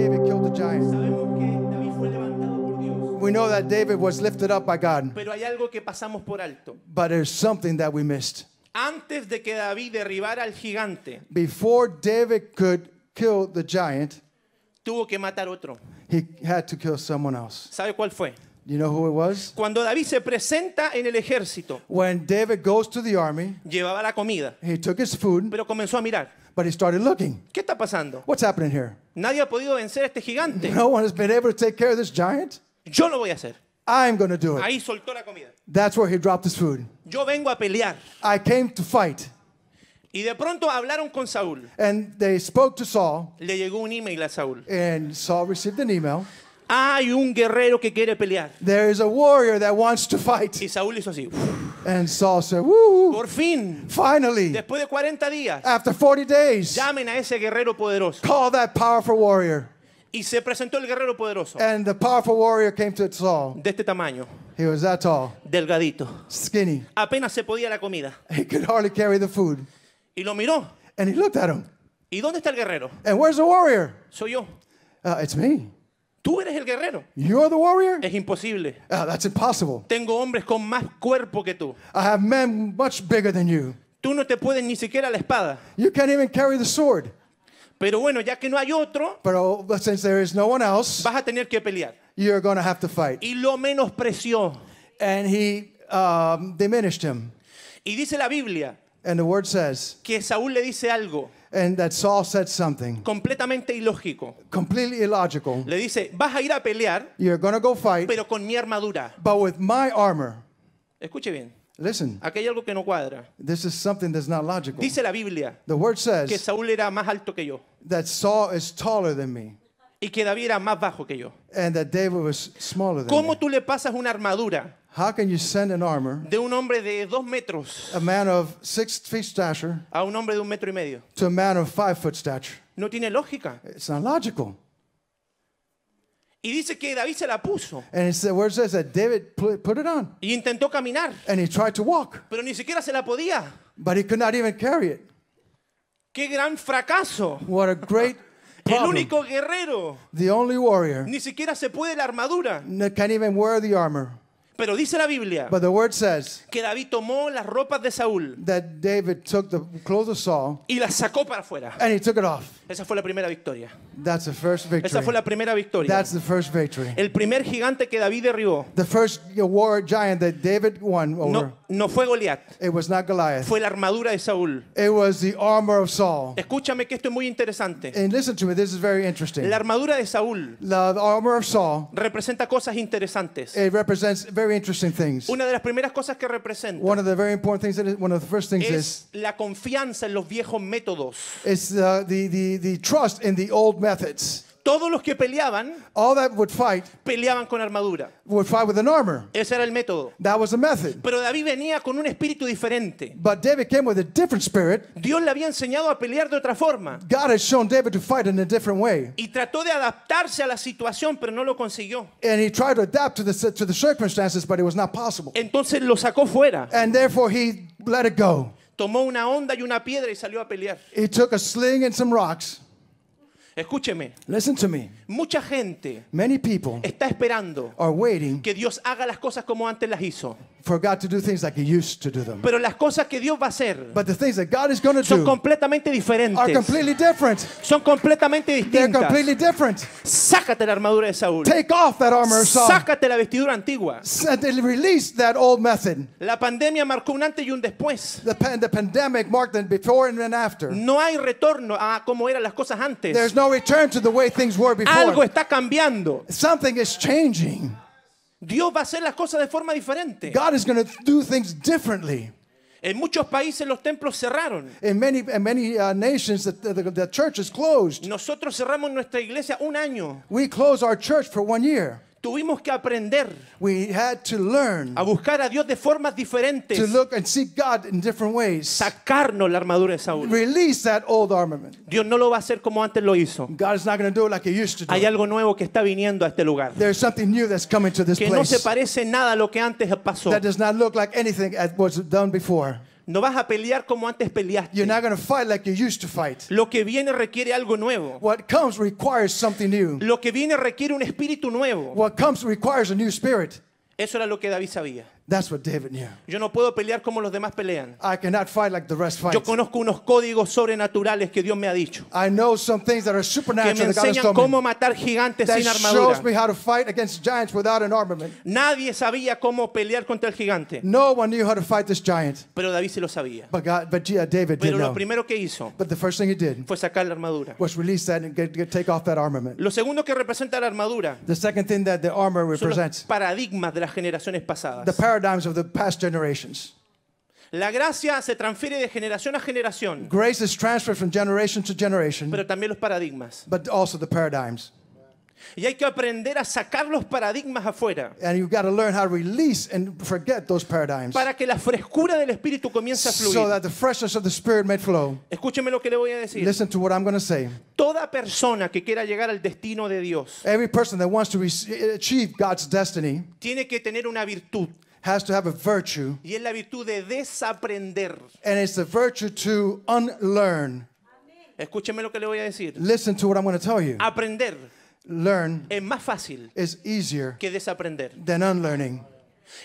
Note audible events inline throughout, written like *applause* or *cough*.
David killed the giant. We know that David was lifted up by God, pero hay algo que pasamos por alto. but there's something that we missed. Antes de que David derribara al gigante, Before David could kill the giant, tuvo que matar otro. he had to kill someone else. ¿Sabe cuál fue? You know who it was? Cuando David se presenta en el ejército, When David goes to the army, llevaba la comida, he took his food, pero comenzó a mirar. But he started looking. ¿Qué está pasando? What's happening here? Nadie ha podido vencer a este gigante. No one has been able to take care of this giant. Yo lo voy a hacer. I'm going to do it. Ahí soltó la comida. That's where he dropped his food. Yo vengo a pelear. I came to fight. Y de pronto hablaron con Saúl. And they spoke to Saul, Le llegó un email a Saúl. and Saul received an email. Hay un guerrero que quiere pelear. There is a warrior that wants to fight. Y Saúl hizo así. And Saul said, Woo, Por fin, finally, después de 40 días, after 40 days, llamen a ese guerrero poderoso. call that powerful warrior. Y se presentó el guerrero poderoso. And the powerful warrior came to Saul. De este tamaño, He was that tall, delgadito. skinny. Apenas se podía la comida. He could hardly carry the food. Y lo miró. And he looked at him. ¿Y dónde está el guerrero? And where's the warrior? Soy yo. Uh, it's me. Tú eres el guerrero. You're the warrior? Es imposible. Uh, that's impossible. Tengo hombres con más cuerpo que tú. I have men much bigger than you. Tú no te puedes ni siquiera la espada. You can't even carry the sword. Pero bueno, ya que no hay otro, But oh, since there is no one else, vas a tener que pelear. you're going to have to fight. Y lo menospreció. And he um, diminished him. Y dice la Biblia And the word says, que Saúl le dice algo and that Saul said something completamente ilógico. completely illogical. Le dice, vas a ir a pelear, You're going to go fight, pero con mi armadura. but with my armor. Escuche bien, Listen, aquí hay algo que no cuadra. this is something that's not logical. Dice la Biblia The word que says Saúl era más alto que yo that Saul is taller than me y que David era más bajo que yo. and that David was smaller than ¿Cómo me. tú le pasas una armadura How can you send an armor, de un hombre de dos metros a man of six feet stature, a un hombre de un metro y medio? to a man of five foot stature? No tiene lógica. It's not logical. Y dice que David se la puso And it's the word says that David put put it on y intentó caminar, and he tried to walk, pero ni siquiera se la podía. but he could not even carry it. ¡Qué gran fracaso! What a great El problem. único guerrero The only warrior ni siquiera se puede la armadura. that can't even wear the armor. Pero dice la Biblia But the word says que David tomó las ropas de Saúl that David took the clothes of Saul y las sacó para afuera. and he took it off. Esa fue la primera victoria. That's the first victory. Esa fue la primera victoria. That's the first victory. El primer gigante que David derribó The first war giant that David won over, no, no fue Goliat, it was not Goliath. fue la armadura de Saúl. It was the armor of Saul. Escúchame que esto es muy interesante. And listen to me, this is very interesting. La armadura de Saúl The, armor of Saul, representa cosas interesantes. it represents very interesting things. Una de las primeras cosas que representa One of the very important things, that is, one of the first things is, es la confianza en los viejos métodos. is the, the trust in the old methods. Todos los que peleaban, All that would fight peleaban con armadura. would fight with an armor. Ese era el método. That was the method. Pero David venía con un espíritu diferente. But David came with a different spirit. Dios le había enseñado a pelear de otra forma. God had shown David to fight in a different way. Y trató de adaptarse a la situación, pero no lo consiguió. And he tried to adapt to the, to the circumstances, but it was not possible. Entonces lo sacó fuera. And therefore he let it go. Tomó una onda y una piedra y salió a pelear. He took a sling and some rocks. Escúcheme, Listen to me. Mucha gente Many people está esperando are waiting que Dios haga las cosas como antes las hizo. for God to do things like he used to do them. Pero las cosas que Dios va a hacer But the things that God is going to son completamente are diferentes. completely different. Son completamente They're distintas. completely different. Sácate la armadura de Saúl. Take off that armor of Saul. Sácate la vestidura antigua. Released that old method. La pandemia marcó un antes y un después. The, pan- the pandemic marked the before and after. No hay retorno a cómo eran las cosas antes. There's no return to the way things were Algo está cambiando. Something is changing. Dios va a hacer las cosas de forma diferente. God is going to do things differently. En muchos países los templos cerraron. In many, in many uh, nations, the, the, the church is closed. Nosotros cerramos nuestra iglesia un año. We closed our church for one year. Tuvimos que aprender We had to learn a buscar a Dios de formas diferentes. to look and seek God in different ways. Sacarnos la armadura de Saúl. Release that old armament. Dios no lo va a hacer como antes lo hizo. God is not going to do it like He used to do. Hay algo nuevo que está viniendo a este lugar. There's something new that's coming to this Que no se parece nada a lo que antes pasó. that does not look like anything that was done before. No vas a pelear como antes You're peleaste. not going to fight like you used to fight. Lo que viene requiere algo nuevo. What comes requires something new. Lo que viene requiere un espíritu nuevo. What comes requires a new spirit. Eso era lo que David sabía. That's what David knew. Yo no puedo pelear como los demás pelean. I cannot fight like the rest fight. Yo conozco unos códigos sobrenaturales que Dios me ha dicho. I know some things that are Que me supernatural that God has enseñan me. cómo matar gigantes That sin shows armadura. me how to fight against giants without an armament. Nadie sabía cómo pelear contra el gigante. No one knew how to fight this giant, Pero David sí lo sabía. but God, but yeah, David did Pero lo know. primero que hizo But the first thing he did fue sacar la armadura. was release that and get, get, take off that armament. Lo segundo que representa la armadura The second thing that the armor son los represents paradigmas de las generaciones the pasadas. Paradigms of the past generations. La gracia se transfiere de generación a generación, Grace is transferred from generation to generation, pero también los paradigmas. but also the paradigms. Y hay que aprender a sacar los paradigmas afuera And you've got to learn how to release and forget those paradigms para que la frescura del espíritu comience a so fluir. that the freshness of the Spirit may flow. Escúcheme lo que le voy a decir. Listen to what I'm going to say. Toda persona que quiera llegar al destino de Dios Every person that wants to re- achieve God's destiny tiene que tener una virtud has to have a virtue, y es la virtud de desaprender. and it's the virtue to unlearn. Escúcheme lo que le voy a decir. Listen to what I'm going to tell you. Aprender Learn es más fácil is easier que desaprender. than unlearning.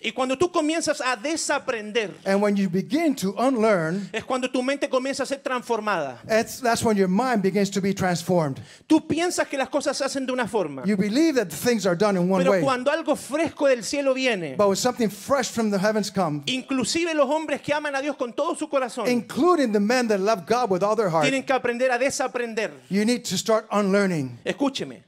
Y cuando tú comienzas a desaprender, And when you begin to unlearn, es cuando tu mente comienza a ser transformada. that's, that's when your mind begins to be transformed. Tú piensas que las cosas se hacen de una forma, You believe that things are done in one pero way, cuando algo fresco del cielo viene, but when something fresh from the heavens comes, inclusive los hombres que aman a Dios con todo su corazón, including the men that love God with all their heart, tienen que aprender a desaprender. you need to start unlearning. Escúcheme,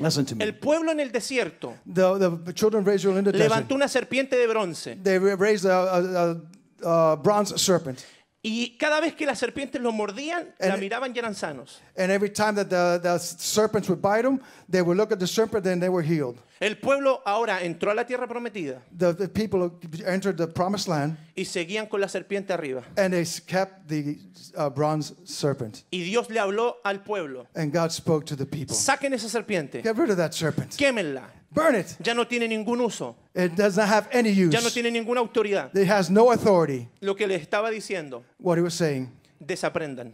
Listen to me. el pueblo en el desierto The, the children of Israel in the desert, levantó una serpiente de bronce they raised a, a, a, a bronze serpent. Y cada vez que las serpientes lo mordían, la And- miraban y eran sanos. And every time that the, the serpents would bite them, they would look at the serpent and they were healed. El pueblo ahora entró a la tierra prometida The, the people entered the promised land y seguían con la serpiente arriba. and they kept the uh, bronze serpent. Y Dios le habló al pueblo, And God spoke to the people saquen esa serpiente, Get rid of that serpent. quémenla, Burn it. ya no tiene ningún uso, It does not have any use. ya no tiene ninguna autoridad. It has no authority. Lo que le estaba diciendo, What he was saying, desaprendan.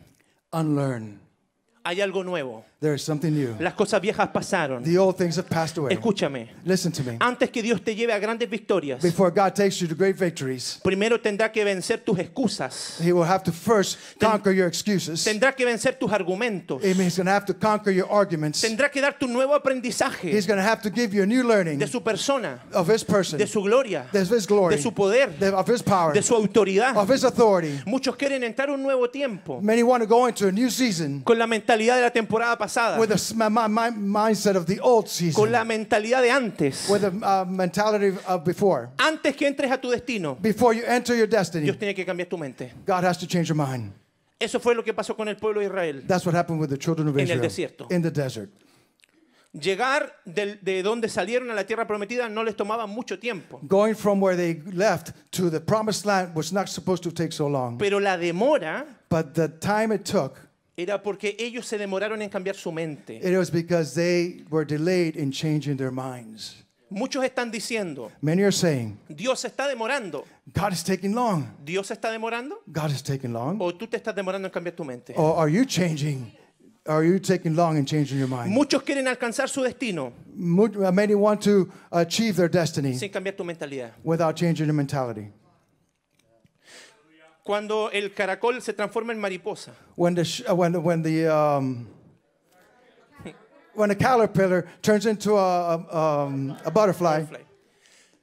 unlearn. Hay algo nuevo. There is something new. Las cosas viejas pasaron. The old things have passed away. Escúchame, Listen to me. antes que Dios te lleve a grandes victorias, Before God takes you to great victories, primero tendrá que vencer tus excusas, He will have to first conquer your excuses. tendrá que vencer tus argumentos, He's going to have to conquer your arguments. tendrá que darte un nuevo aprendizaje He's going to have to give you a new learning de su persona, of His person, de su gloria, of His glory, de su poder, of His power, de su autoridad. of His authority. Muchos quieren entrar a un nuevo tiempo Many want to go into a new season con la mentalidad de la temporada pasada, with the mi- mi- mindset of the old con season, la mentalidad de antes. with the uh, mentality of before. Antes que entres a tu destino, Before you enter your destiny, Dios tiene que cambiar tu mente. God has to change your mind. Eso fue lo que pasó con el pueblo de Israel. That's what happened with the children of En el Israel desierto. in the desert. Llegar del- de donde salieron a la tierra prometida no les tomaba mucho tiempo, Going from where they left to the promised land was not supposed to take so long. pero la demora But the time it took, era porque ellos se demoraron en cambiar su mente. it was because they were delayed in changing their minds. Muchos están diciendo, Many are saying, Dios se está demorando. God is taking long. ¿Dios se está demorando? God is taking long. ¿O tú te estás demorando en cambiar tu mente? Or are you changing? Are you taking long in changing your mind? Muchos quieren alcanzar su destino Many want to achieve their destiny sin cambiar tu mentalidad. without changing their mentality. Cuando el caracol se transforma en mariposa, When the sh- uh, when when the um, when a caterpillar turns into a a, um, a butterfly, butterfly,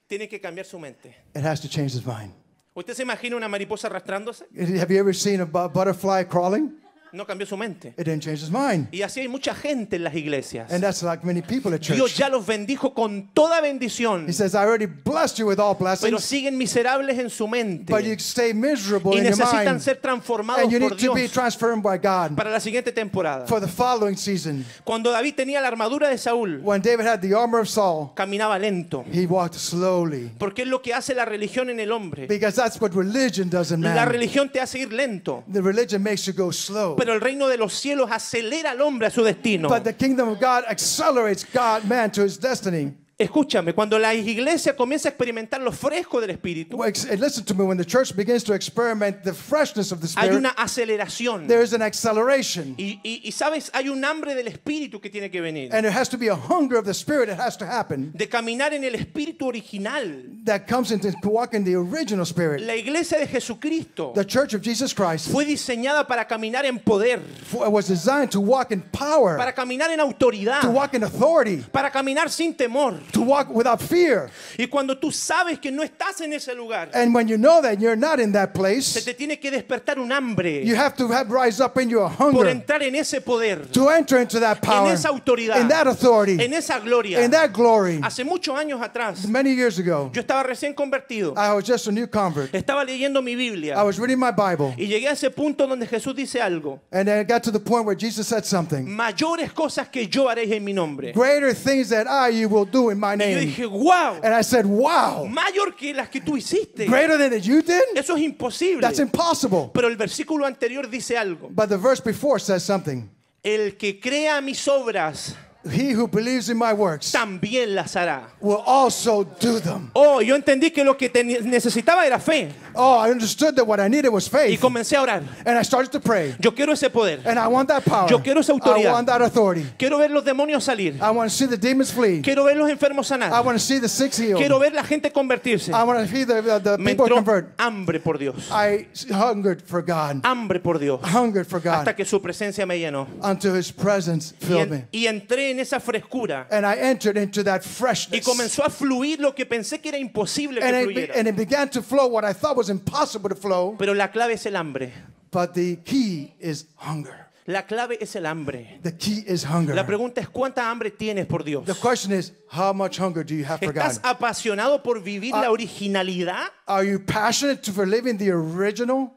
tiene que cambiar su mente. it has to change its mind. ¿Usted se imagina una mariposa arrastrándose? Have you ever seen a bu- butterfly crawling? No cambió su mente. It didn't change its mind. Y así hay mucha gente en las iglesias. And that's like many people at Dios church. ya los bendijo con toda bendición, He says, I already blessed you with all pero blessings, siguen miserables en su mente but you stay miserable y in your necesitan mind. ser transformados And you por need to be Dios transformed by God para la siguiente temporada. for the following season. Cuando David tenía la armadura de Saúl, When David had the armor of Saul, caminaba lento, he walked slowly. porque es lo que hace la religión en el hombre. Because that's what religion does in La man. religión te hace ir lento, The religion makes you go slow. Pero el reino de los cielos acelera al hombre a su destino. But the kingdom of God accelerates God, man, to his destiny. Escúchame, cuando la iglesia comienza a experimentar lo fresco del Espíritu, Well, ex- listen to me. When the church begins to experiment the freshness of the hay Spirit, una aceleración. there is an acceleration. Y, y- y, sabes, hay un hambre del Espíritu que tiene que venir. And there has to be a hunger of the Spirit that has to happen De caminar en el Espíritu original. that comes into to walk in the original Spirit. La iglesia de Jesucristo The church of Jesus Christ fue diseñada para caminar en poder, f- was designed to walk in power, para caminar en autoridad, to walk in authority, para caminar sin temor. To walk without fear. Y cuando tú sabes que no estás en ese lugar, And when you know that you're not in that se place, te tiene que despertar un hambre you have to have rise up in you a por hunger entrar en ese poder, to enter into that en power, esa autoridad, in that authority, en esa gloria. in that glory. Hace muchos años atrás, Many years ago, yo estaba recién convertido, I was just a new convert. estaba leyendo mi I Biblia was reading my Bible, y llegué a ese punto donde Jesús dice algo. and then it got to the point where Jesus said something. Mayores cosas que yo haréis en mi nombre. Greater things that I you will do in my Y yo name. dije, wow, And I said, Wow, mayor que las que tú hiciste. greater than that you did? Eso es imposible. That's impossible. Pero el versículo anterior dice algo. But the verse before says something. El que crea mis obras He who believes in my works también las hará. will also do them. Oh, yo entendí que lo que necesitaba era fe Oh, I understood that what I needed was y faith. comencé a orar. And I started to pray. Yo quiero ese poder. And I want that power. Yo quiero esa I autoridad. want that authority. Quiero ver los demonios salir. I want to see the demons flee. Quiero ver los enfermos I sanar. want to see the sick Quiero healed. ver la gente convertirse. I want to see the, the, the Me people entró convert. hambre por Dios. I hungered for God. Hambre por Dios. Hungered for Hasta God que su presencia me llenó. until His presence Y, filled en- me. y entré en esa frescura. And I entered into that Y freshness. comenzó a fluir lo que pensé que era imposible que And it, and began to flow what I thought was impossible to flow. Pero la clave es el hambre. But the key is hunger. La clave es el hambre. The key is hunger. La pregunta es cuánta hambre tienes por Dios. The question is, how much hunger do you have for God? ¿Estás apasionado por vivir la originalidad? Are you passionate to- for living the original?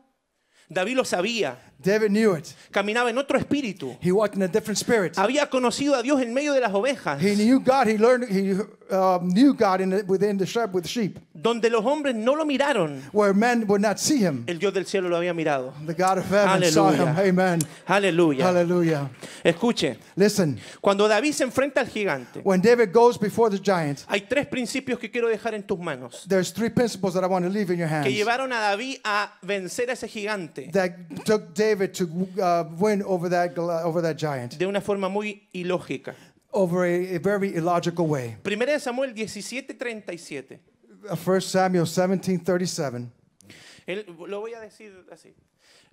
David lo sabía. David knew it. Caminaba en otro espíritu. He walked in a different spirit. Había conocido a Dios en medio de las ovejas, He knew God. He learned. He um, knew God in the, within the sheep with the sheep, donde los hombres no lo miraron. where men would not see him. El Dios del cielo lo había mirado. The God of heaven saw him. Aleluya. Amen. Aleluya. Hallelujah. Escuche, Listen, cuando David se enfrenta al gigante, when David goes before the giant, hay tres principios que quiero dejar en tus manos there's three principles that I want to leave in your que hands llevaron a David a vencer a ese gigante that took David to uh, win over that over that giant de una forma muy ilógica. Over a, a very illogical way. Primera de Samuel 17:37. Uh, 1 Samuel 17:37. Él- lo voy a decir así.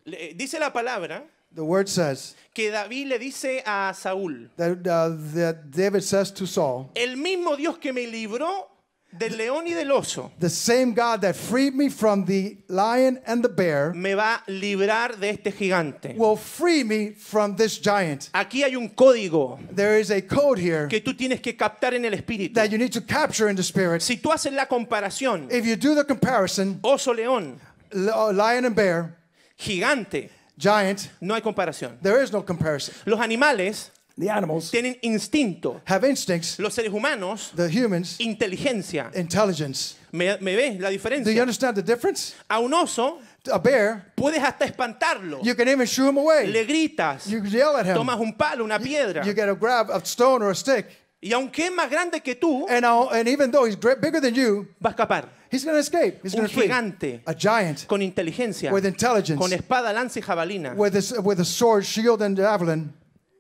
Le- Dice la palabra The word says que David le dice a Saúl, that, uh, that David says to Saul, el mismo Dios que me libró del león y del oso, "The same God that freed me from the lion and the bear me va a librar de este gigante. will free me from this giant." Aquí hay un código There is a code here que tú tienes que captar en el espíritu. that you need to capture in the spirit. Si tú haces la comparación, If you do the comparison, oso, león, uh, lion and bear, gigante, giant, no hay comparación. there is no comparison. Los animales The animals tienen instinto, have instincts, los seres humanos, the humans, inteligencia. intelligence. ¿Me, me ves la Do you diferencia? understand the difference? A un oso A bear, puedes hasta espantarlo. you can even shoo him away. Le gritas, You yell at him. tomas un palo, una piedra. You get a grab a stone or a stick, Y aunque es más grande que tú, and, and even though he's great, bigger than you, va a escapar. he's going to escape. He's going Un gigante A giant con inteligencia, with intelligence, con espada, lanza y jabalina, with a, with a sword, shield, and javelin,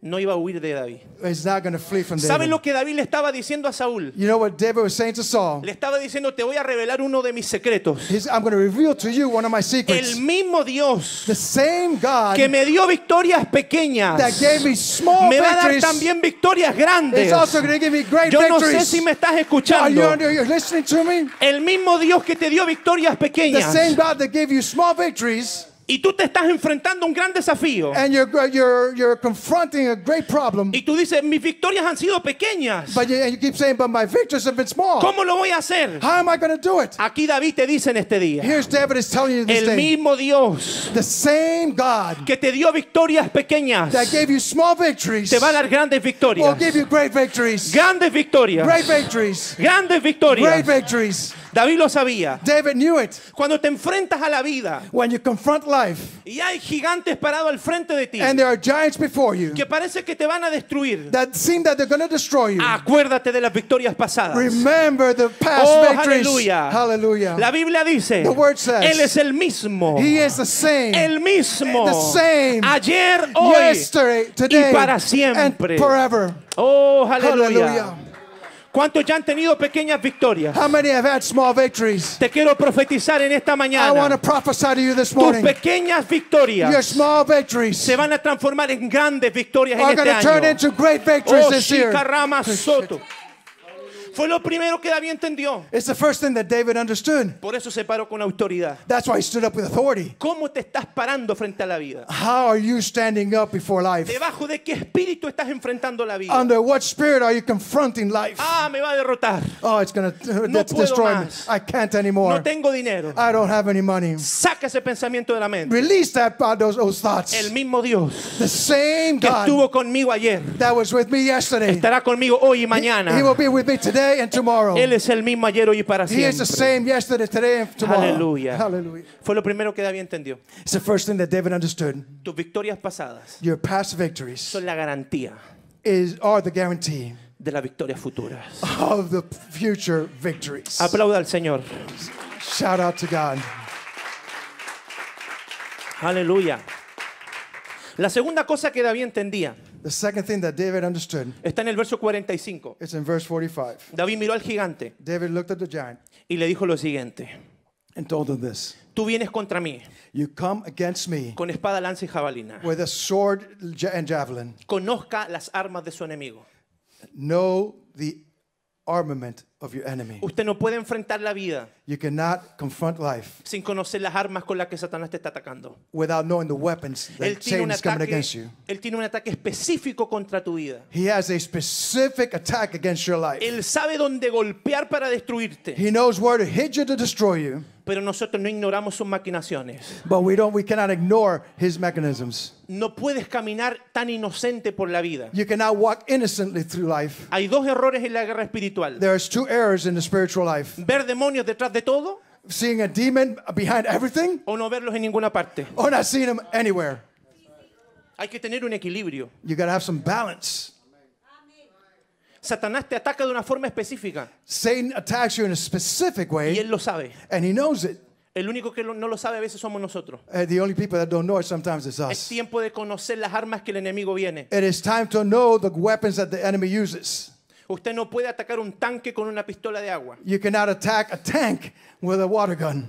no iba a huir de David. not going to flee from ¿Saben David. lo que David le estaba diciendo a Saúl? You know what David was saying to Saul? Le estaba diciendo, te voy a revelar uno de mis secretos. He's, I'm going to reveal to you one of my secrets. El mismo Dios The same God que me dio victorias pequeñas that gave me small me va a dar victories también victorias grandes. also going to give me great Yo no sé victories. si me estás Are you, escuchando. you're listening to me? El mismo Dios que te dio victorias The pequeñas same God that gave you small victories, y tú te estás enfrentando a un gran desafío and you're, you're, you're confronting a great problem, y tú dices, mis victorias han sido pequeñas. but you, and you keep saying, but my victories have been small. ¿Cómo lo voy a hacer? How am I going to do it? Aquí David te dice en este día, Here's David is telling you this el mismo Dios The same God que te dio victorias pequeñas that gave you small victories te va a dar grandes will victorias. give you great victories. Grandes victorias. Great victories. Grandes Great victorias. victories. David lo sabía. David knew it. Cuando te enfrentas a la vida When you confront life y hay gigantes parados al frente de ti and there are giants before you que parece que te van a destruir, that seem that they're going to destroy you, acuérdate de las victorias pasadas. remember the past Oh, victories. aleluya. Hallelujah. La Biblia dice, The word says, Él es el mismo. He is the same El mismo. The same. Ayer, hoy yesterday, today, y para and siempre. forever. Oh, aleluya. ¿Cuántos ya han tenido pequeñas victorias? How many have had small victories? Te quiero profetizar en esta I want to mañana. prophesy to you this Tus morning. pequeñas Your victorias small victories se van a transformar en grandes victorias en are este going to turn año. into great victories Oh, this year. Soto. Fue lo primero que David entendió. It's the first thing that David understood. Por eso se paró con autoridad. That's why he stood up with authority. ¿Cómo te estás parando frente a la vida? How are you standing up before life? ¿Debajo de qué espíritu estás enfrentando la vida? Under what spirit are you confronting life? Ah, me va a derrotar. Oh, it's going to No puedo destroy me. más. I can't anymore. No tengo dinero. I don't have any money. Saca ese pensamiento de la mente. Release that uh, those, those thoughts. El mismo Dios The same que God estuvo conmigo ayer that was with me yesterday. estará conmigo hoy y He mañana. will be with me today and tomorrow. Él es el mismo ayer, hoy y para He is the siempre. same yesterday, today, and tomorrow. Aleluya. Hallelujah. Fue lo primero que David entendió. It's the first thing that David understood. Tus victorias pasadas Your past victories son la garantía is are the guarantee de las victorias futuras. of the future victories. Aplauda al Señor. Shout out to God. Aleluya. La segunda cosa que David entendía The second thing that David understood está en el verso 45. is in verse 45. David miró al gigante David looked at the giant y le dijo lo siguiente. and told him this Tú vienes contra mí You come against me con espada, lanza y jabalina. with a sword and javelin. Conozca las armas de su enemigo. Know the armament of your enemy. Usted no puede enfrentar la vida You cannot confront life sin conocer las armas con las que Satanás te está atacando. without knowing the weapons Él that tiene, un Satan is coming ataque, against you. él tiene un ataque específico contra tu vida. He has a specific attack against your life. Él sabe dónde golpear para destruirte, He knows where to hit you to destroy you, pero nosotros no ignoramos sus maquinaciones. but we don't we cannot ignore his mechanisms. No puedes caminar tan inocente por la vida. You cannot walk innocently through life. Hay dos errores en la guerra espiritual. There's two errors in the spiritual life. Ver demonios detrás de todo Seeing a demon behind everything o no verlos en ninguna parte. or not seeing him anywhere. Hay que tener un equilibrio. You got to have some balance. Satanás te ataca de una forma específica Satan attacks you in a specific y way él lo sabe. and he knows it. El único que no lo sabe a veces somos nosotros. Uh, the only people that don't know it sometimes is Es us. tiempo de conocer las armas que el enemigo viene. It is time to know the weapons that the enemy uses. Usted no puede atacar un tanque con una pistola de agua. You cannot attack a tank with a water gun.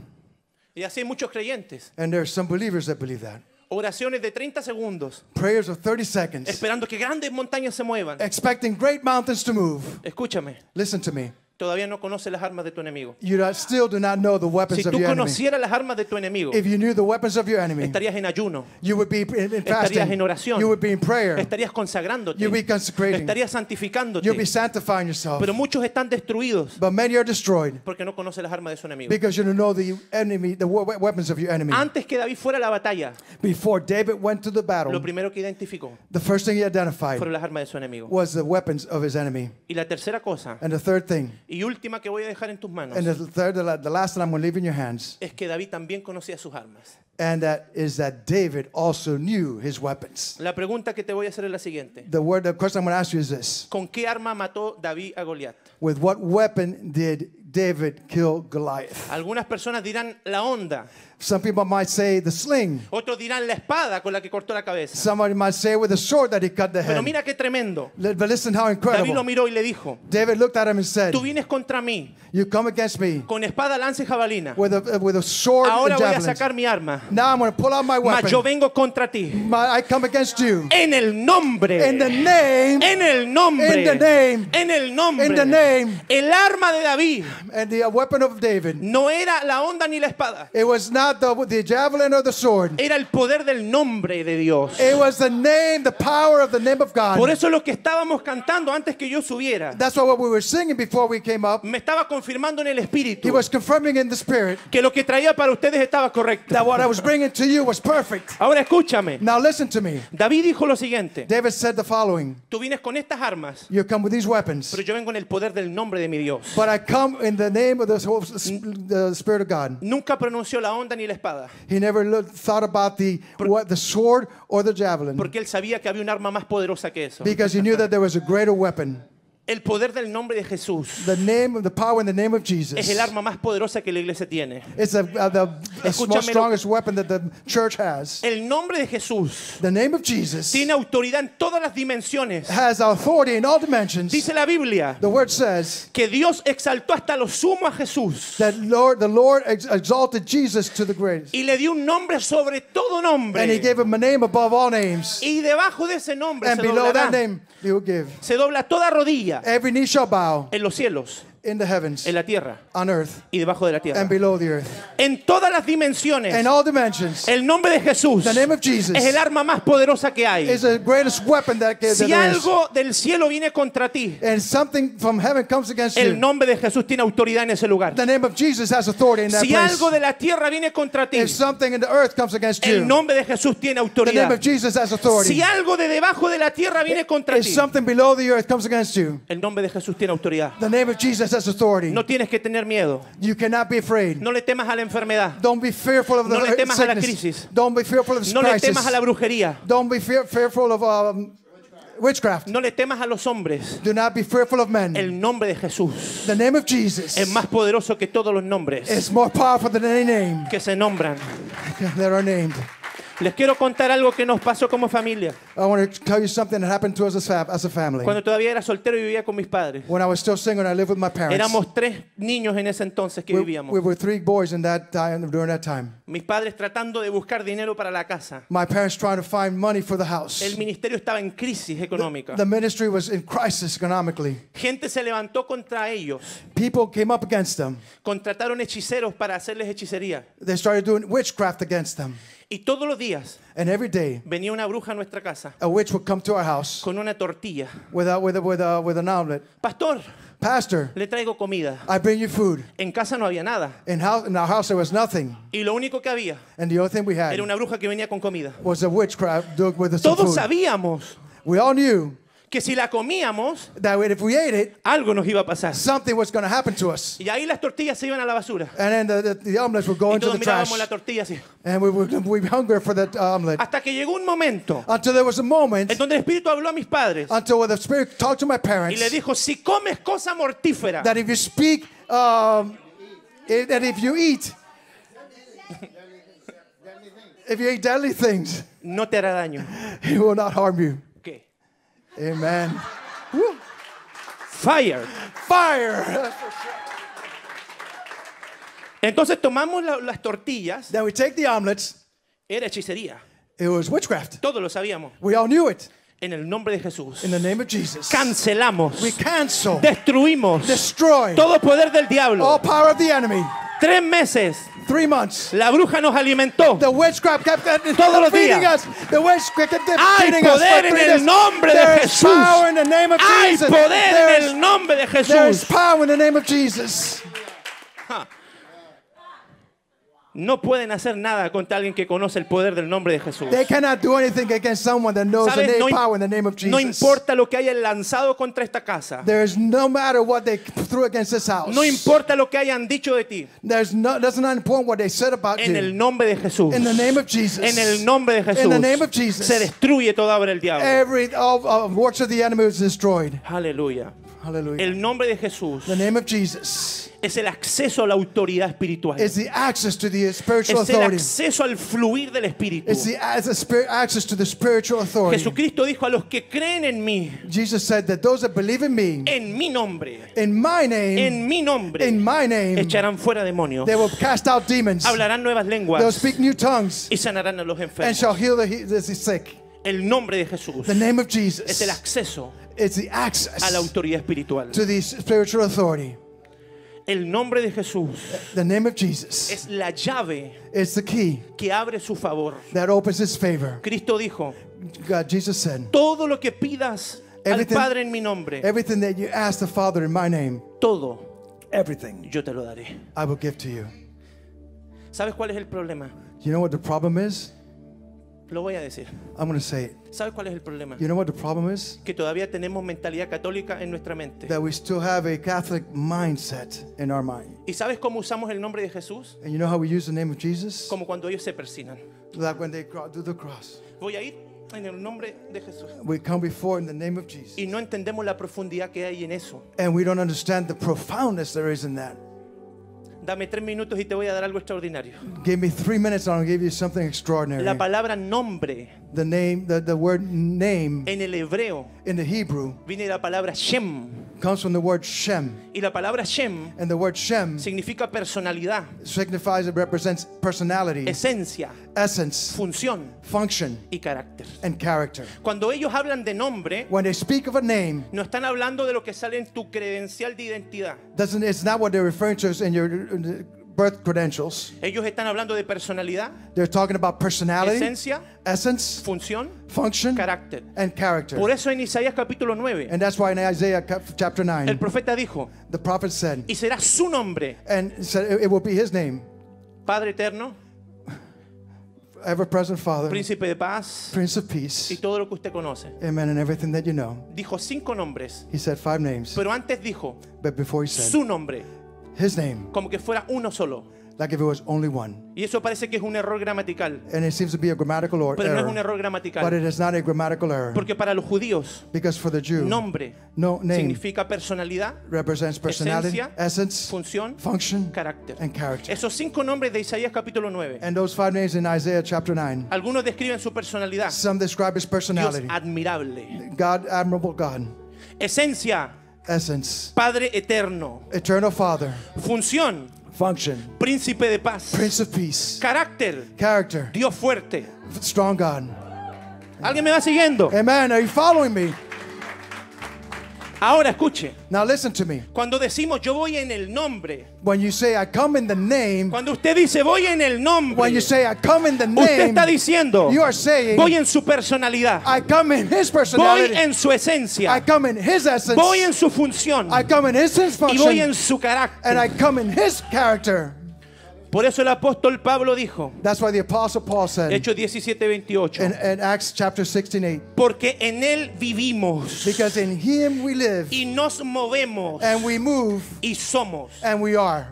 Y así hay muchos creyentes. And there's some believers that believe that. Oraciones de 30 segundos, Prayers of 30 seconds, esperando que grandes montañas se muevan. expecting great mountains to move. Escúchame, Listen to me. Todavía no conoce las armas de tu enemigo. You not- still do not know the weapons Si of tú your enemy. conocieras las armas de tu enemigo, If you knew the weapons of your enemy, estarías en ayuno, you would be in, in estarías fasting. en oración, You would be in prayer. estarías consagrándote, You'll be consecrating. estarías santificándote. You'll be sanctifying yourself. Pero muchos están destruidos But many are destroyed porque no conocen las armas de su enemigo. because you don't know the enemy, the we- weapons of your enemy. Antes que David fuera a la batalla, Before David went to the lo battle, primero que identificó the first thing he identified fueron las armas de su enemigo. was the weapons of his enemy. Y la tercera cosa, And the third thing, y última que voy a dejar en tus manos, and the third, the la- the last that I'm going to leave in your hands, es que David también conocía sus armas. and that is that David also knew his weapons. La pregunta que te voy a hacer es la siguiente. The word, the question I'm going to ask you is this: ¿Con qué arma mató David a Goliat? With what weapon did David kill Goliath? Algunas personas dirán la onda, Some people might say the sling. otros dirán la espada con la que cortó la cabeza. Somebody might say with the sword that he cut the Pero head. mira qué tremendo. But listen how David lo incredible. miró y le dijo, David looked at him and said, tú vienes contra mí "You come against me con espada, lanza y jabalina. with a with a sword Ahora and voy a sacar mi arma, Now I'm going to pull out my mas yo weapon. vengo contra ti. My, I come against you En el nombre. in the name En el nombre. In the name. En el nombre. In the name. El arma de David and the weapon of David. no era la onda ni la espada. It was not the the javelin or the sword. Era el poder del nombre de Dios. It was the name, the power of the name of God. Por eso lo que estábamos cantando antes que yo subiera, That's what we were singing before we came up. me estaba confirmando en el He espíritu was confirming in the spirit que lo que traía para ustedes estaba correcto. that what I was bringing to you was perfect. Ahora escúchame. Now listen to me. David dijo lo siguiente. David said the following Tú vienes con estas armas, You come with these weapons, pero yo vengo en el poder del nombre de mi Dios. but I come in in the name of the, whole- the Spirit of God. Nunca pronunció la onda ni la espada, He never looked, thought about the what the sword or the javelin porque él sabía que había un arma más poderosa que eso. because he knew that there was a greater weapon. El poder del nombre de Jesús The name of the power in the name of es Jesus. el arma más poderosa que la iglesia tiene. It's a, uh, the most lo- strongest weapon that the church has. El nombre de Jesús The name of Jesus tiene autoridad en todas las dimensiones. has authority in all dimensions. Dice la Biblia The word says que Dios exaltó hasta lo sumo a Jesús that Lord, the Lord ex- exalted Jesus to the greatest, y le dio un nombre sobre todo and He nombre. gave him a name above all names, Y debajo de ese nombre and se below that name He will give. se dobla toda rodilla Every knee shall bow en los cielos, in the heavens, en la tierra on earth, y debajo de la tierra. and below the earth, En todas las dimensiones, in all dimensions. el nombre de Jesús The name of Jesus es el arma más poderosa que hay. is the greatest weapon that, that Si there is. algo del cielo viene contra ti, And something from heaven comes against el you. nombre de Jesús tiene autoridad en ese lugar. The name of Jesus has authority in that Si place. algo de la tierra viene contra ti, If something in the earth comes against el you, nombre de Jesús tiene the name autoridad. of Jesus has authority. Si algo de debajo de la tierra viene contra If ti, something below the earth comes against you, el nombre de Jesús tiene autoridad. the name of Jesus has authority. No tienes que tener miedo. You cannot be afraid. No le temas a la enfermedad. Don't be fearful of the No le temas a la sickness. crisis. Don't be fearful of No le crisis. temas a la brujería. Don't be fear, fearful of um, witchcraft. No le temas a los hombres. Do not be fearful of men. El nombre de Jesús The name of Jesus es más poderoso que todos los nombres is more powerful than any name que se nombran. *laughs* that are named. Les quiero contar algo que nos pasó como familia. I want to tell you something that happened to us as, fam- as a family. Cuando todavía era soltero y vivía con mis padres. When I was still single and I lived with my parents, Éramos tres niños en ese entonces que we, vivíamos. we were three boys in that time, during that time. Mis padres tratando de buscar dinero para la casa. My parents trying to find money for the house. El ministerio estaba en crisis económica. The ministry was in crisis economically. Gente se levantó contra ellos. People came up against them. Contrataron hechiceros para hacerles hechicería. They started doing witchcraft against them. Y todos los días And every day, venía una bruja a nuestra casa a witch would come to our house con una tortilla. with, a, with, a, with, a, with an omelet. Pastor, Pastor, le traigo comida. I bring you food. En casa no había nada. In, house, in our house, there was nothing. Y lo único que había And the only thing we had era una bruja que venía con comida. was a witchcraft with some Todos food. sabíamos We all knew que si la comíamos, that if we ate it, algo nos iba a pasar. something was going to happen to us. Y ahí las tortillas se iban a la basura. And then the, the, the omelets would go Y into the trash. la tortilla así. And we were, we hungry for that omelet. Hasta que llegó un momento Until there was a moment, en donde el Espíritu habló a mis padres until the Spirit talked to my y parents, le dijo, si comes cosa mortífera, that if you speak, um, it, that if you eat, if you eat deadly things, no te hará daño. *laughs* it will not harm you. Amen. Woo. Fire. Fire. Entonces tomamos la- las tortillas, then we take the omelets. era hechicería. It was witchcraft. Todos lo sabíamos. We all knew it. En el nombre de Jesús. In the name of Jesus. Cancelamos. We cancel, Destruimos. destroy Todo poder del all diablo. power of the enemy. Tres meses. Three months. La bruja nos alimentó. The witchcraft kept uh, Todos los feeding días. us. The witchcraft kept Hay feeding us for poder en el nombre de There is Jesús. power in the name of Hay Jesus. poder en el nombre de there is power in the name of Jesus. No pueden hacer nada contra alguien que conoce el poder del nombre de Jesús. They cannot do anything against someone that knows the No, power in the name of Jesus. no importa lo que hayan lanzado contra esta casa. There is no matter what they threw against this house. No importa lo que hayan dicho de ti. There's no, that's not important what they said about En you. el nombre de Jesús. in the name of Jesus. En el nombre de Jesús. In the name of Jesus. Se destruye toda obra del diablo. Every all, all works of the enemy is destroyed. Aleluya. Hallelujah. El nombre de Jesús the name of Jesus es el acceso a la autoridad espiritual. is the access to the spiritual Es el authority. acceso al fluir del Espíritu. It's the, it's access to the spiritual authority. Jesucristo dijo a los que creen en mí, Jesus said that those that believe in me, en mi nombre, in my name, en mi nombre, in my name, echarán fuera demonios, they will cast out demons. hablarán nuevas They'll lenguas speak new tongues y sanarán a los and enfermos. shall heal the, the sick. El nombre de Jesús The name of es el Jesus. acceso It's the a la access autoridad espiritual. to the spiritual authority. El nombre de Jesús The name of Jesus es la llave is the key que abre su favor. that opens his favor. Cristo dijo, God, Jesus said, todo lo que pidas al Everything- Padre en mi nombre, everything that you ask the Father in my name, todo everything yo te lo daré. I will give to you. ¿Sabes cuál es el problema? You know what the problem is? Lo voy a decir. I'm going to say it. ¿Sabes cuál es el problema? You know what the problem is? Que todavía tenemos mentalidad católica en nuestra mente. That we still have a Catholic mindset in our mind. ¿Y sabes cómo usamos el nombre de Jesús? And you know how we use the name of Jesus? Como cuando ellos se persinan. Like when they do the cross. Voy a ir en el nombre de Jesús. We come before in the name of Jesus. Y no entendemos la profundidad que hay en eso. And we don't understand the profoundness there is in that. Dame tres minutos y te voy a dar algo extraordinario. Give me three minutes and I'll give you something extraordinary. La palabra nombre The name, the, the word name en el hebreo in the Hebrew viene la palabra Shem. comes from the word Shem. Y la palabra Shem And the word Shem significa personalidad, signifies it represents personality, esencia, essence, función function, y carácter. and character. Cuando ellos hablan de nombre, When they speak of a name, no están hablando de lo que sale en tu credencial de identidad. doesn't it's not what they're referring to in your birth credentials. Ellos están hablando de personalidad, They're talking about personality, esencia, essence, función, function, carácter. and character. Por eso en Isaías capítulo 9, And that's why in Isaiah chapter el 9, profeta dijo, the prophet said, y será su nombre, and it said it will be his name, Padre eterno, ever present Father, príncipe de paz Prince of y Peace, todo lo que usted conoce. amen, and everything that you know. Dijo cinco nombres, He said five names, pero antes dijo but before he said su nombre, his name, como que fuera uno solo. like if it was only one. Y eso parece que es un error gramatical, And it seems to be a grammatical or pero no es un error, error but gramatical. it is not a grammatical error. Porque para los judíos, Because for the Jew, nombre no name significa personalidad, represents personality, esencia, essence, función, function, carácter. and character. Esos cinco nombres de Isaías capítulo 9, And those five names in Isaiah chapter 9, algunos describen su personalidad. some describe his Dios personality. admirable. God, admirable God, Esencia, essence, Padre eterno. eternal Father, Función, function, príncipe de paz. Prince of Peace, Carácter, character, Dios fuerte. strong God. ¿Alguien me va siguiendo? Amen. Are you following me? Ahora escuche. Now listen to me. Cuando decimos yo voy en el nombre, When you say I come in the name, cuando usted dice voy en el nombre, when you say I come in the usted está diciendo you are saying voy en su personalidad, I come in His voy personality. en su I esencia, come in His essence. voy en su función I come in His y voy en su And I carácter. come in His character. Por eso el apóstol Pablo dijo, That's why the Apostle Paul said Hechos 17, 28, in, in Acts chapter 16, 8, porque en él vivimos because in Him we live y nos movemos and we move y somos. and we are.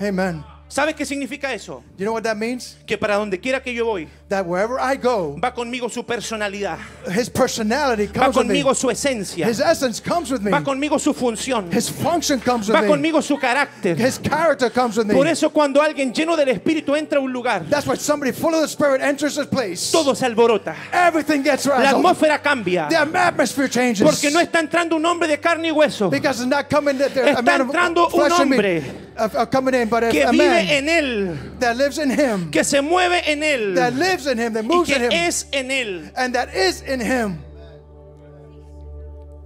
Amen. ¿Sabes qué significa eso? You know what that means? Que para donde quiera que yo voy, That wherever I go, va conmigo su personalidad, His personality va comes with me. conmigo su esencia, His essence comes with me. va conmigo su función, His function comes with va me. conmigo su carácter. His character comes with Por me. eso cuando alguien lleno del Espíritu entra a un lugar, That's why somebody full of the Spirit enters a place. todo se alborota. Everything gets La rattled. atmósfera cambia. The atmosphere changes. Porque no está entrando un hombre de carne y hueso Because it's not coming that there- Está a entrando un hombre uh, coming in, but a, que a vive man en él, that lives in him, que se mueve en él that lives in him, that y moves in him, es en él. and that is in him.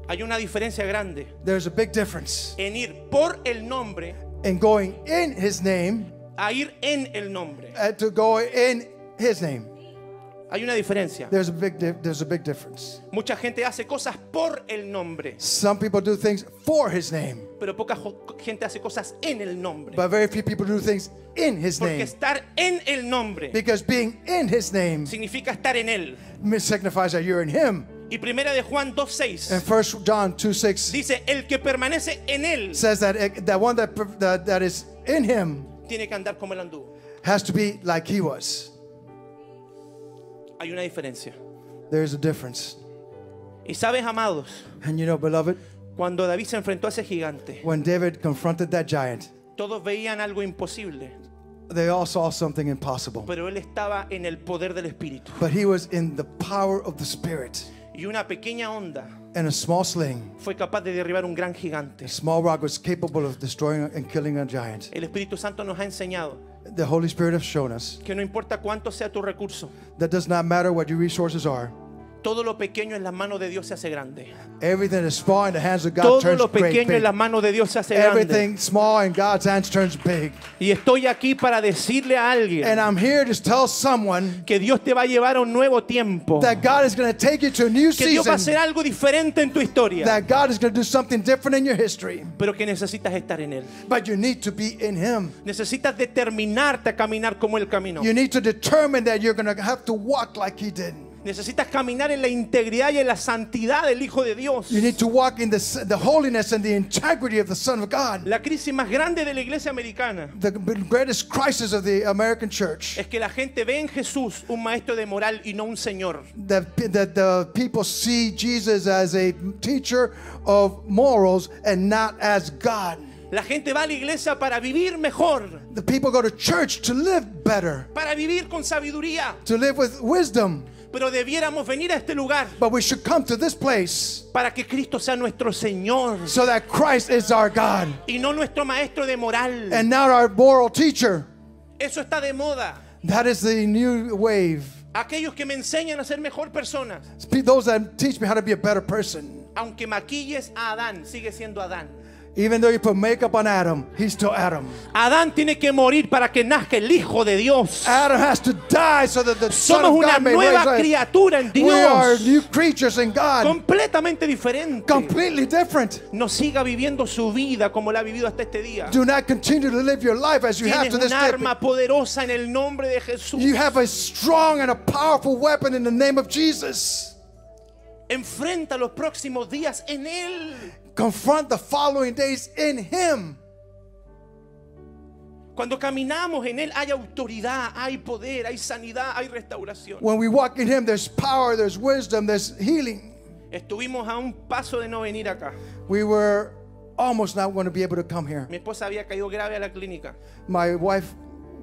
Hay una diferencia grande There's a big difference en ir por el nombre in going in his name a ir en el nombre. uh, to go in his name. Hay una diferencia. There's a big di- there's a big difference. Mucha gente hace cosas por el nombre, Some people do things for his name, pero poca jo- gente hace cosas en el nombre. but very few people do things in his Porque name. estar en el nombre Because being in his name significa estar en él. signifies that you're in him. Y primera de Juan 2:6 And First John 2 6 dice, el que permanece en él says that it- that one that, that that is in him tiene que andar como él anduvo. has to be like he was. Hay una diferencia. There's a difference. Y sabes, amados, And you know, beloved, cuando David se enfrentó a ese gigante, when David confronted that giant, todos veían algo imposible, they all saw something impossible. pero él estaba en el poder del Espíritu. But he was in the power of the Spirit. Y una pequeña onda And a small sling, fue capaz de derribar un gran gigante. a small rock was capable of destroying and killing a giant. El Espíritu Santo nos ha enseñado The Holy Spirit has shown us que no importa cuánto sea tu recurso, that does not matter what your resources are, Todo lo pequeño en las manos de Dios se hace grande. Everything that's small in the hands of God Todo turns lo great pequeño en big. las manos de Dios se hace grande. Everything small in God's hands turns big. Y estoy aquí para decirle a alguien And I'm here to tell someone que Dios te va a llevar a un nuevo tiempo. that God is going to take you to a new Que Dios va a hacer algo diferente en tu historia. That God is going to do something different in your history. Pero que necesitas estar en Él. But you need to be in Him. Necesitas determinarte a caminar como Él caminó. You need to determine that you're going to have to walk like He did. Necesitas caminar en la integridad y en la santidad del Hijo de Dios. You need to walk in the, the holiness and the integrity of the Son of God. La crisis más grande de la iglesia americana The greatest crisis of the American church. es que la gente ve en Jesús un maestro de moral y no un Señor. That, that the people see Jesus as a teacher of morals and not as God. La gente va a la iglesia para vivir mejor, The people go to church to live better, para vivir con sabiduría. to live with wisdom. Pero debiéramos venir a este lugar But we should come to this place para que Cristo sea nuestro Señor so that Christ is our God y no nuestro maestro de moral. and not our moral teacher. Eso está de moda. That is the new wave. Aquellos que me enseñan a ser mejor persona, Those that teach me how to be a better person. aunque maquilles a Adán, sigue siendo Adán. Even though you put makeup on Adam, he's still Adam. Adán tiene que morir para que nazca el Hijo de Dios. Adam has to die so that the Son Somos of una God nueva criatura en We are Dios. new creatures in God, Completamente diferente. completely different. No siga viviendo su vida como la ha vivido hasta este día. Do not continue to live your life as you have Tienes to this un day. arma poderosa en el nombre de Jesús. You have a strong and a powerful weapon in the name of Jesus. Enfrenta los próximos días en Él. Confront the following days in Him. Cuando caminamos en Él hay autoridad, hay poder, hay sanidad, hay restauración. When we walk in Him, there's power, there's wisdom, there's healing. Estuvimos a un paso de no venir acá. We were almost not going to be able to come here. Mi esposa había caído grave a la clínica. My wife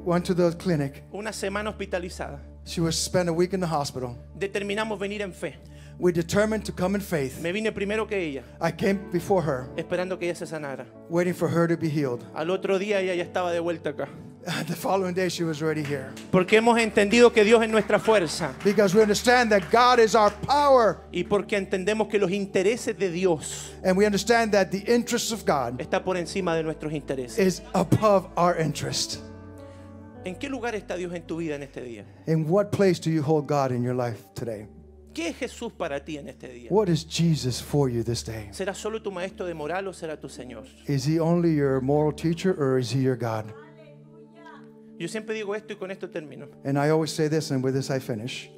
went to the clinic. Una semana hospitalizada. She was spent a week in the hospital. Determinamos venir en fe. We determined to come in faith. Me vine primero que ella, I came before her, esperando que ella se sanara. waiting for her to be healed. Al otro día ella ya estaba de vuelta acá. *laughs* The following day, she was already here. Porque hemos entendido que Dios es nuestra fuerza. Because we understand that God is our power. Y porque entendemos que los intereses de Dios And we understand that the interests of God está por encima de nuestros intereses. is above our interest. ¿En qué lugar está Dios en tu vida en este día? In what place do you hold God in your life today? ¿Qué es Jesús para ti en este día? What is Jesus for you this day? ¿Será solo tu maestro de moral o será tu Señor? Is he only your moral teacher or is he your God? Yo siempre digo esto y con esto termino. And I always say this, and with this I finish.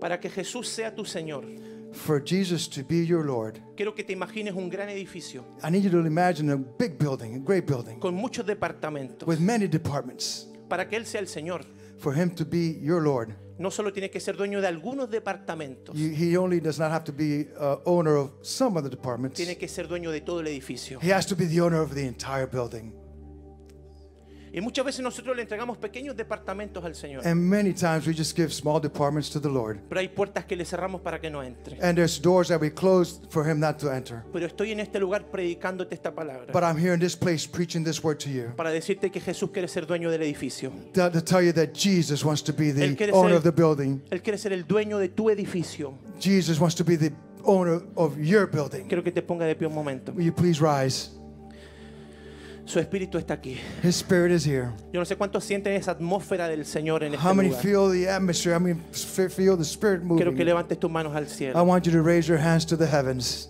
Para que Jesús sea tu Señor, For Jesus to be your Lord, quiero que te imagines un gran edificio I need you to imagine a big building, a great building, con muchos departamentos. with many departments. Para que Él sea el Señor, For him to be your Lord, no solo tienes que ser dueño de algunos departamentos, you, he only does not have to be uh, owner of some of the departments. tiene que ser dueño de todo el edificio. He has to be the owner of the entire building. Y muchas veces nosotros le entregamos pequeños departamentos al Señor. And many times we just give small departments to the Lord. Pero hay puertas que le cerramos para que no entre. And there's doors that we close for him not to enter. Pero estoy en este lugar predicándote esta palabra But I'm here in this place preaching this word to you para decirte que Jesús quiere ser dueño del edificio. to, to tell you that Jesus wants to be the owner ser- of the building. Él quiere ser el dueño de tu edificio. Jesus wants to be the owner of your building. Quiero que te ponga de pie un momento. Will you please rise? Su espíritu está aquí. His spirit is here. Yo no sé cuántos sienten esa atmósfera del Señor en este How many lugar. feel the atmosphere? How many feel the spirit Quiero que moving? levantes tus manos al I cielo. want you to raise your hands to the heavens.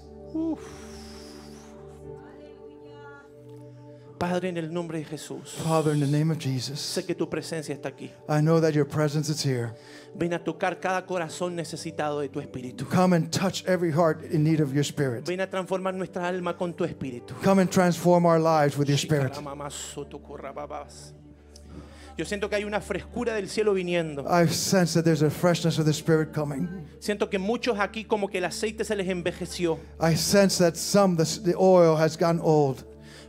Padre, en el nombre de Jesús, Father, in the name of Jesus, sé que tu presencia está aquí. I know that your presence is here. Ven a tocar cada corazón necesitado de tu espíritu. Come and touch every heart in need of your spirit. Ven a transformar nuestra alma con tu espíritu. Come and transform our lives with your spirit. Yo siento que hay una frescura del cielo viniendo. I sense that there's a freshness of the spirit coming. Siento que muchos aquí como que el aceite se les envejeció, I sense that some, the, the oil has gotten old.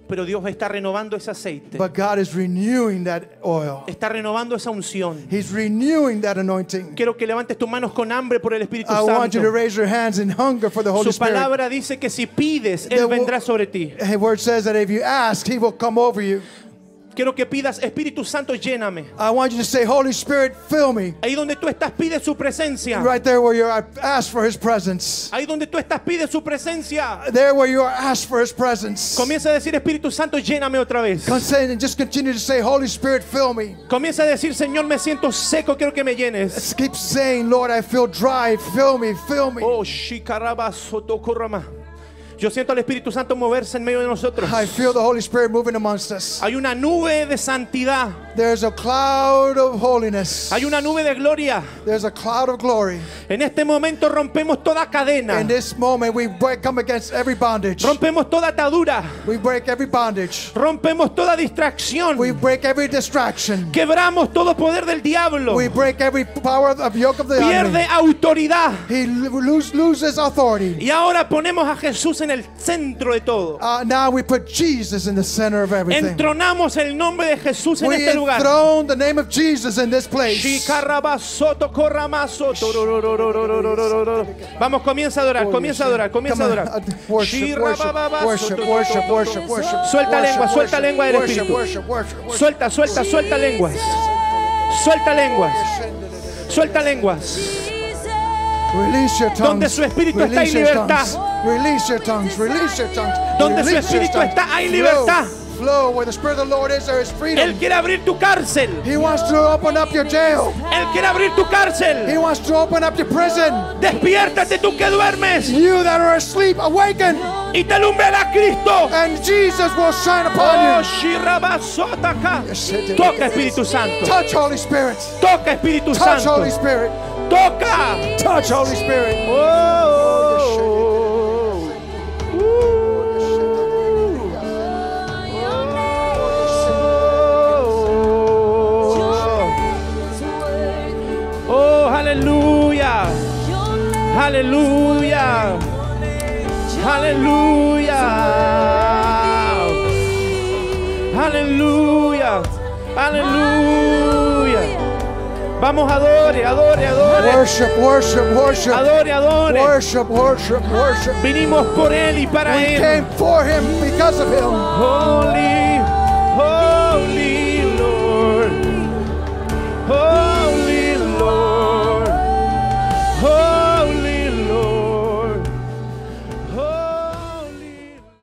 Pero Dios está renovando ese aceite. But God is renewing that oil. Está renovando esa unción. He's renewing that anointing. Quiero que levantes tus manos con hambre por el Espíritu I want you to Santo. raise your hands in hunger for the Holy Su Spirit. palabra dice que si pides, Él vendrá sobre ti. The word says that if you ask, He will come over you. Quiero que pidas, Espíritu Santo, lléname. I want you to say, Holy Spirit, fill me. Ahí donde tú estás, pide su presencia. Right there where you're at, ask for His presence. Ahí donde tú estás, pide su presencia. There where you are, ask for His presence. Comienza a decir, Espíritu Santo, lléname otra vez. Say and just continue to say, Holy Spirit, fill me. Comienza a decir, Señor, me siento seco, quiero que me llenes. Just keep saying, Lord, I feel dry. Fill me, fill me. Oh, shikaraba sotokorama. Yo siento al Espíritu Santo moverse en medio de nosotros. I feel the Holy Spirit moving amongst us. Hay una nube de santidad. There's a cloud of holiness. Hay una nube de gloria. There's a cloud of glory. En este momento rompemos toda cadena. In this moment, we break, come against every bondage. Rompemos toda atadura. We break every bondage. Rompemos toda distracción. We break every distraction. Quebramos todo poder del diablo. We break every power of yoke of the Pierde enemy. autoridad. He lo- lose, loses authority. Y ahora ponemos a Jesús en en el centro de todo. Uh, now we put Jesus in the center of everything. Entronamos el nombre de Jesús en este lugar. Vamos, comienza a adorar, comienza a adorar, comienza a adorar. Suelta lengua, suelta lengua del Espíritu. Suelta, suelta, suelta lenguas. Suelta lenguas. Suelta lenguas. Release your tongues. Donde su espíritu está, your libertad. tongues. Release your tongues. Release your tongues. Donde su espíritu está, hay Flow, libertad. Flow. Where the Spirit of the Lord is, there is Él freedom. quiere abrir tu cárcel. He wants to open up your jail. Él quiere abrir tu He cárcel. wants to open up your prison. Despiértate tú que duermes You that are asleep, awaken, y te alumbrará Cristo. and Jesus will shine Oh, upon shirabasotaka. you. Toca Espíritu Santo. Touch Holy Spirit. Toca Espíritu Touch Santo. Holy Spirit. Toca! Touch, Holy Spirit. Whoa! Oh, hallelujah! Hallelujah! Hallelujah! Hallelujah! Hallelujah! Vamos, adore, adore, adore. Worship, worship, worship. Adore, adore. Worship, worship, worship. Vinimos por Él y para We Él. came for him because of him. Holy, holy,